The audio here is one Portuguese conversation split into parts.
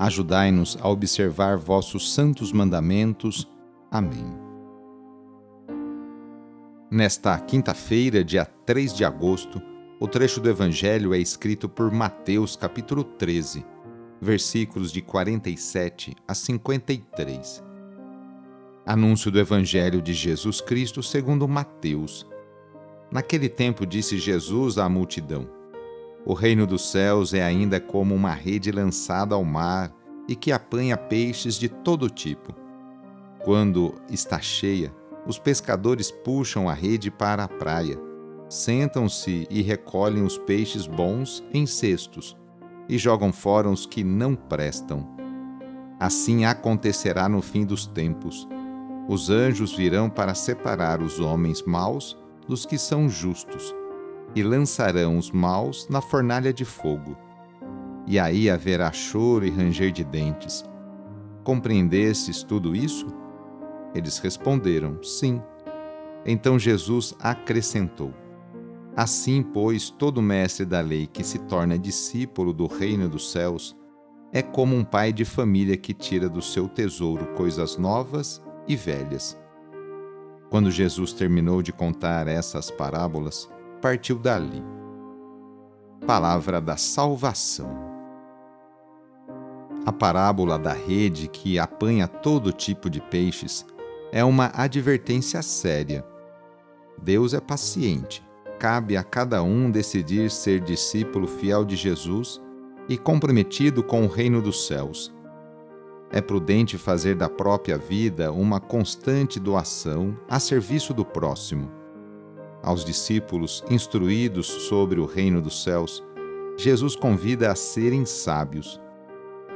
Ajudai-nos a observar vossos santos mandamentos. Amém. Nesta quinta-feira, dia 3 de agosto, o trecho do Evangelho é escrito por Mateus, capítulo 13, versículos de 47 a 53. Anúncio do Evangelho de Jesus Cristo segundo Mateus. Naquele tempo disse Jesus à multidão: o reino dos céus é ainda como uma rede lançada ao mar e que apanha peixes de todo tipo. Quando está cheia, os pescadores puxam a rede para a praia, sentam-se e recolhem os peixes bons em cestos e jogam fora os que não prestam. Assim acontecerá no fim dos tempos. Os anjos virão para separar os homens maus dos que são justos e lançarão os maus na fornalha de fogo. E aí haverá choro e ranger de dentes. Compreendestes tudo isso? Eles responderam: Sim. Então Jesus acrescentou: Assim, pois, todo mestre da lei que se torna discípulo do reino dos céus é como um pai de família que tira do seu tesouro coisas novas e velhas. Quando Jesus terminou de contar essas parábolas, partiu dali. Palavra da Salvação. A parábola da rede que apanha todo tipo de peixes é uma advertência séria. Deus é paciente. Cabe a cada um decidir ser discípulo fiel de Jesus e comprometido com o reino dos céus. É prudente fazer da própria vida uma constante doação a serviço do próximo aos discípulos instruídos sobre o reino dos céus, Jesus convida a serem sábios,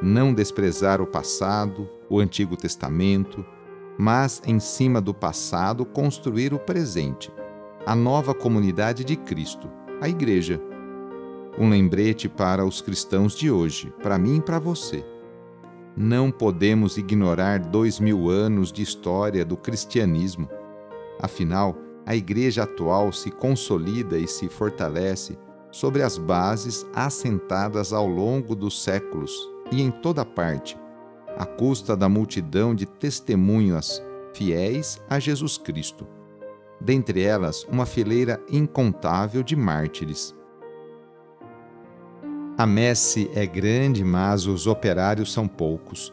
não desprezar o passado, o Antigo Testamento, mas, em cima do passado, construir o presente, a nova comunidade de Cristo, a Igreja. Um lembrete para os cristãos de hoje, para mim e para você. Não podemos ignorar dois mil anos de história do cristianismo. Afinal, a Igreja atual se consolida e se fortalece sobre as bases assentadas ao longo dos séculos e em toda parte, à custa da multidão de testemunhas fiéis a Jesus Cristo. Dentre elas, uma fileira incontável de mártires. A messe é grande, mas os operários são poucos.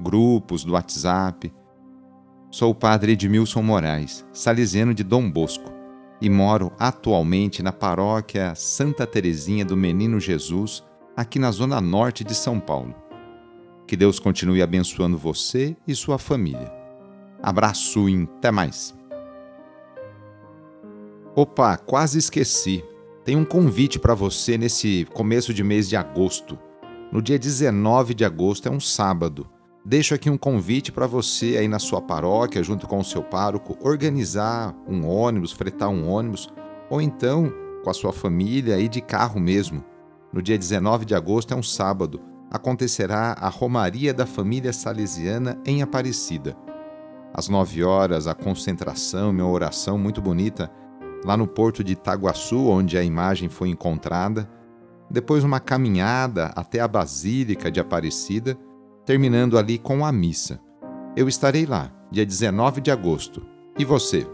grupos do WhatsApp. Sou o padre Edmilson Moraes, salesiano de Dom Bosco, e moro atualmente na paróquia Santa Terezinha do Menino Jesus, aqui na zona norte de São Paulo. Que Deus continue abençoando você e sua família. Abraço e até mais. Opa, quase esqueci tem um convite para você nesse começo de mês de agosto. No dia 19 de agosto, é um sábado. Deixo aqui um convite para você aí na sua paróquia, junto com o seu pároco, organizar um ônibus, fretar um ônibus, ou então com a sua família e de carro mesmo. No dia 19 de agosto, é um sábado, acontecerá a Romaria da Família Salesiana em Aparecida. Às 9 horas, a concentração, minha oração muito bonita lá no porto de Itaguaçu, onde a imagem foi encontrada, depois uma caminhada até a Basílica de Aparecida, terminando ali com a missa. Eu estarei lá, dia 19 de agosto. E você?